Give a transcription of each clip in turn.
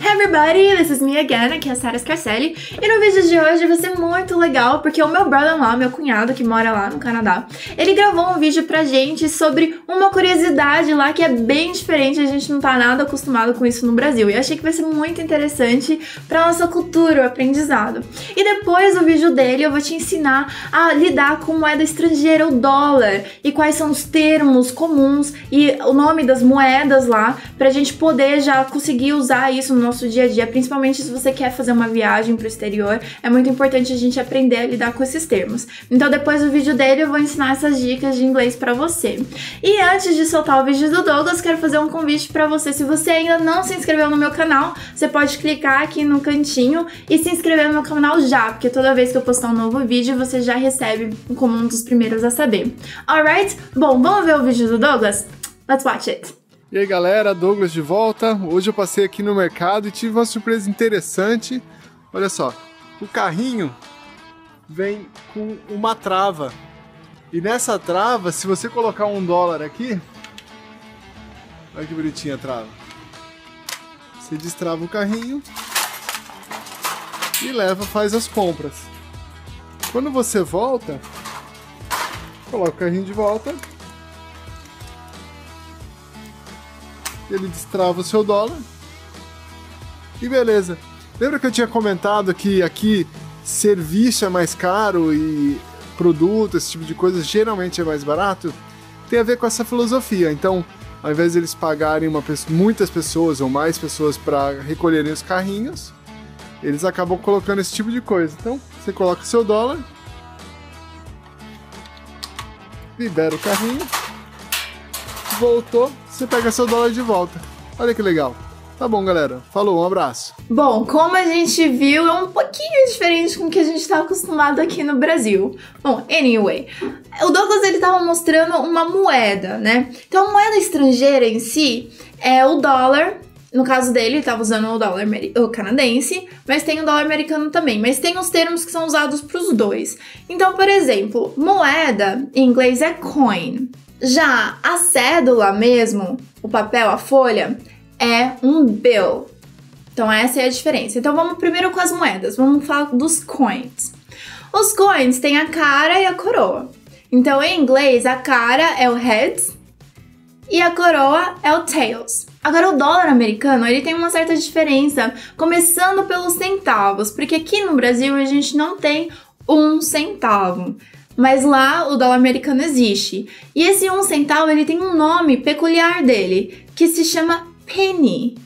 Hey everybody, this is me again, aqui é a Sarah Scarcelli. E no vídeo de hoje vai ser muito legal porque o meu brother lá, meu cunhado que mora lá no Canadá, ele gravou um vídeo pra gente sobre uma curiosidade lá que é bem diferente, a gente não tá nada acostumado com isso no Brasil. E eu achei que vai ser muito interessante pra nossa cultura, o aprendizado. E depois do vídeo dele eu vou te ensinar a lidar com moeda estrangeira, o dólar, e quais são os termos comuns e o nome das moedas lá pra gente poder já conseguir usar isso no nosso dia a dia, principalmente se você quer fazer uma viagem para o exterior, é muito importante a gente aprender a lidar com esses termos. Então, depois do vídeo dele, eu vou ensinar essas dicas de inglês para você. E antes de soltar o vídeo do Douglas, quero fazer um convite para você. Se você ainda não se inscreveu no meu canal, você pode clicar aqui no cantinho e se inscrever no meu canal já, porque toda vez que eu postar um novo vídeo, você já recebe como um dos primeiros a saber. Alright? Bom, vamos ver o vídeo do Douglas? Let's watch it! E aí galera, Douglas de volta. Hoje eu passei aqui no mercado e tive uma surpresa interessante. Olha só, o carrinho vem com uma trava. E nessa trava, se você colocar um dólar aqui, olha que bonitinha a trava. Você destrava o carrinho e leva, faz as compras. Quando você volta, coloca o carrinho de volta ele destrava o seu dólar. E beleza. Lembra que eu tinha comentado que aqui serviço é mais caro e produto, esse tipo de coisa, geralmente é mais barato? Tem a ver com essa filosofia. Então, ao invés de eles pagarem uma, muitas pessoas ou mais pessoas para recolherem os carrinhos, eles acabam colocando esse tipo de coisa. Então, você coloca o seu dólar, libera o carrinho, voltou, você pega seu dólar de volta. Olha que legal. Tá bom, galera. Falou, um abraço. Bom, como a gente viu, é um pouquinho diferente com o que a gente está acostumado aqui no Brasil. Bom, anyway, o Douglas ele tava mostrando uma moeda, né? Então, a moeda estrangeira em si é o dólar. No caso dele, ele tava usando o dólar o canadense, mas tem o dólar americano também. Mas tem os termos que são usados para os dois. Então, por exemplo, moeda em inglês é coin. Já a cédula mesmo, o papel, a folha, é um bill. Então essa é a diferença. Então vamos primeiro com as moedas. Vamos falar dos coins. Os coins têm a cara e a coroa. Então em inglês a cara é o heads e a coroa é o tails. Agora o dólar americano, ele tem uma certa diferença, começando pelos centavos, porque aqui no Brasil a gente não tem um centavo mas lá o dólar americano existe. E esse um centavo ele tem um nome peculiar dele, que se chama penny.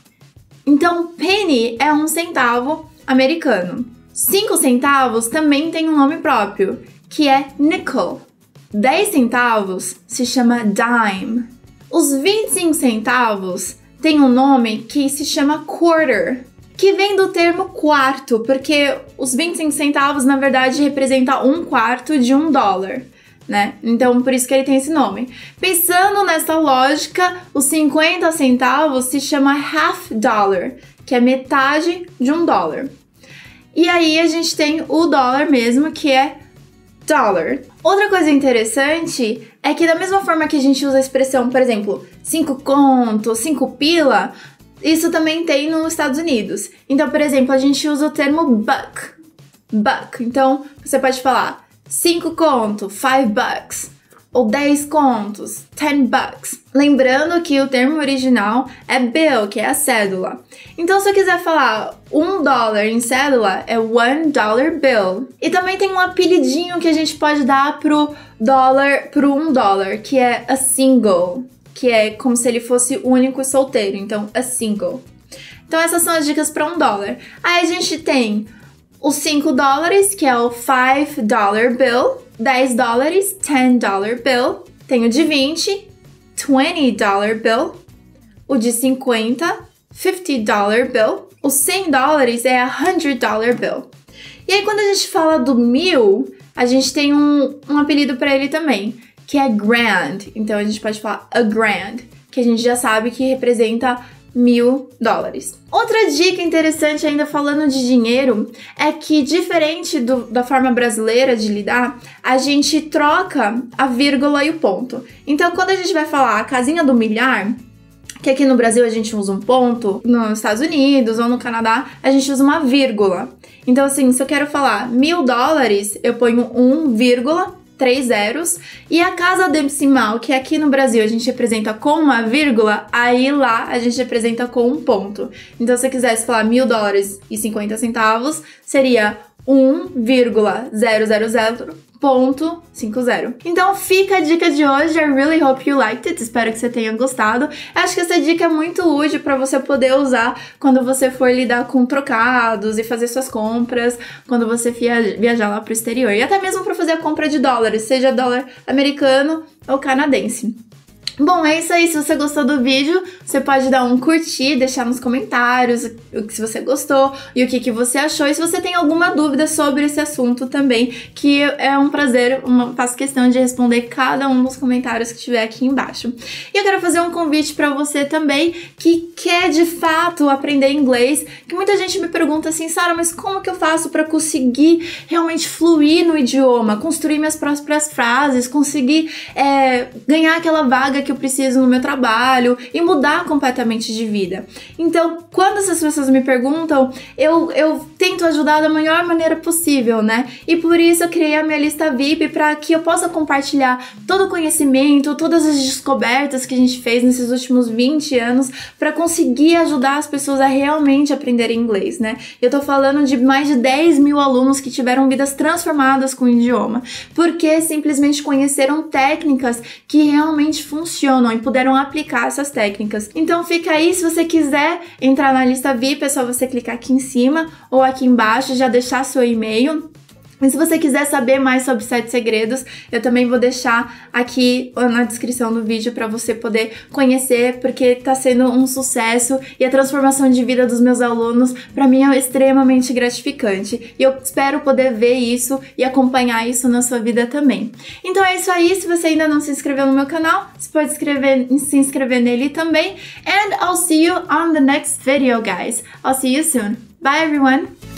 Então, penny é um centavo americano. Cinco centavos também tem um nome próprio, que é nickel. 10 centavos se chama dime. Os 25 centavos têm um nome que se chama quarter que vem do termo quarto, porque os 25 centavos na verdade representa um quarto de um dólar. Né? Então, por isso que ele tem esse nome. Pensando nessa lógica, os 50 centavos se chama half dollar, que é metade de um dólar. E aí a gente tem o dólar mesmo, que é dollar. Outra coisa interessante é que da mesma forma que a gente usa a expressão, por exemplo, 5 conto, 5 pila, isso também tem nos Estados Unidos. Então, por exemplo, a gente usa o termo buck. Buck. Então, você pode falar 5 contos, 5 bucks. Ou 10 contos, 10 bucks. Lembrando que o termo original é bill, que é a cédula. Então, se eu quiser falar um dólar em cédula, é one dollar bill. E também tem um apelidinho que a gente pode dar pro dólar, pro um dólar, que é a single que é como se ele fosse único e solteiro, então a single. Então essas são as dicas para um dólar. Aí a gente tem os 5 dólares, que é o 5 dollar bill, 10 dólares, 10 dollar bill, tem o de 20, 20 dollar bill, o de 50, 50 dollar bill, os 100 dólares é a 100 dollar bill. E aí quando a gente fala do mil, a gente tem um, um apelido para ele também, que é grand. Então a gente pode falar a grand, que a gente já sabe que representa mil dólares. Outra dica interessante, ainda falando de dinheiro, é que diferente do, da forma brasileira de lidar, a gente troca a vírgula e o ponto. Então, quando a gente vai falar a casinha do milhar, que aqui no Brasil a gente usa um ponto, nos Estados Unidos ou no Canadá a gente usa uma vírgula. Então, assim, se eu quero falar mil dólares, eu ponho 1, três zeros. E a casa decimal, que aqui no Brasil a gente representa com uma vírgula, aí lá a gente representa com um ponto. Então, se eu quisesse falar mil dólares e 50 centavos, seria 1,000.50. Então fica a dica de hoje. I really hope you liked it. Espero que você tenha gostado. Acho que essa dica é muito útil para você poder usar quando você for lidar com trocados e fazer suas compras, quando você viajar lá pro exterior. E até mesmo para fazer a compra de dólares, seja dólar americano ou canadense. Bom, é isso aí. Se você gostou do vídeo, você pode dar um curtir, deixar nos comentários o que se você gostou e o que, que você achou. E se você tem alguma dúvida sobre esse assunto também, que é um prazer, uma, faço questão de responder cada um dos comentários que tiver aqui embaixo. E eu quero fazer um convite para você também que quer de fato aprender inglês, que muita gente me pergunta assim, Sara, mas como que eu faço para conseguir realmente fluir no idioma, construir minhas próprias frases, conseguir é, ganhar aquela vaga que eu preciso no meu trabalho e mudar completamente de vida. Então, quando essas pessoas me perguntam, eu, eu tento ajudar da melhor maneira possível, né? E por isso eu criei a minha lista VIP para que eu possa compartilhar todo o conhecimento, todas as descobertas que a gente fez nesses últimos 20 anos para conseguir ajudar as pessoas a realmente aprenderem inglês, né? Eu tô falando de mais de 10 mil alunos que tiveram vidas transformadas com o idioma, porque simplesmente conheceram técnicas que realmente funcionam funcionam e puderam aplicar essas técnicas. Então fica aí, se você quiser entrar na lista VIP, é só você clicar aqui em cima ou aqui embaixo, já deixar seu e-mail e se você quiser saber mais sobre sete segredos, eu também vou deixar aqui na descrição do vídeo para você poder conhecer, porque tá sendo um sucesso e a transformação de vida dos meus alunos para mim é extremamente gratificante. E eu espero poder ver isso e acompanhar isso na sua vida também. Então é isso aí, se você ainda não se inscreveu no meu canal, você pode inscrever, se inscrever nele também. And I'll see you on the next video, guys. I'll see you soon. Bye everyone!